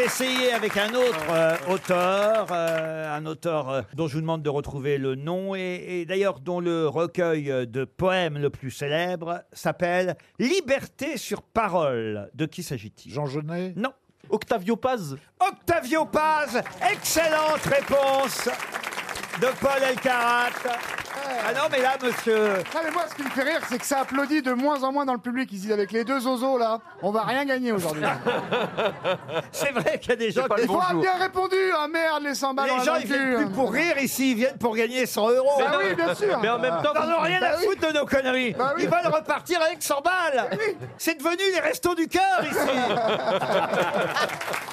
vais essayer avec un autre euh, auteur, euh, un auteur euh, dont je vous demande de retrouver le nom et, et d'ailleurs dont le recueil de poèmes le plus célèbre s'appelle Liberté sur parole. De qui s'agit-il? Jean Genet? Non. Octavio Paz? Octavio Paz, excellente réponse de Paul Elkarat. Ah non, mais là, monsieur. Ah mais moi, ce qui me fait rire, c'est que ça applaudit de moins en moins dans le public. Ils disent avec les deux zozos là, on va rien gagner aujourd'hui. C'est vrai qu'il y a des gens Il qui. faut avoir bien répondu. Ah merde, les 100 balles Les gens, la ils viennent plus pour rire ici, ils viennent pour gagner 100 euros. Bah oui, bien sûr. Mais en même temps, Ils n'en ont rien à Bah oui. foutre de nos conneries. Bah oui. Ils veulent repartir avec 100 balles. C'est devenu les restos du cœur ici.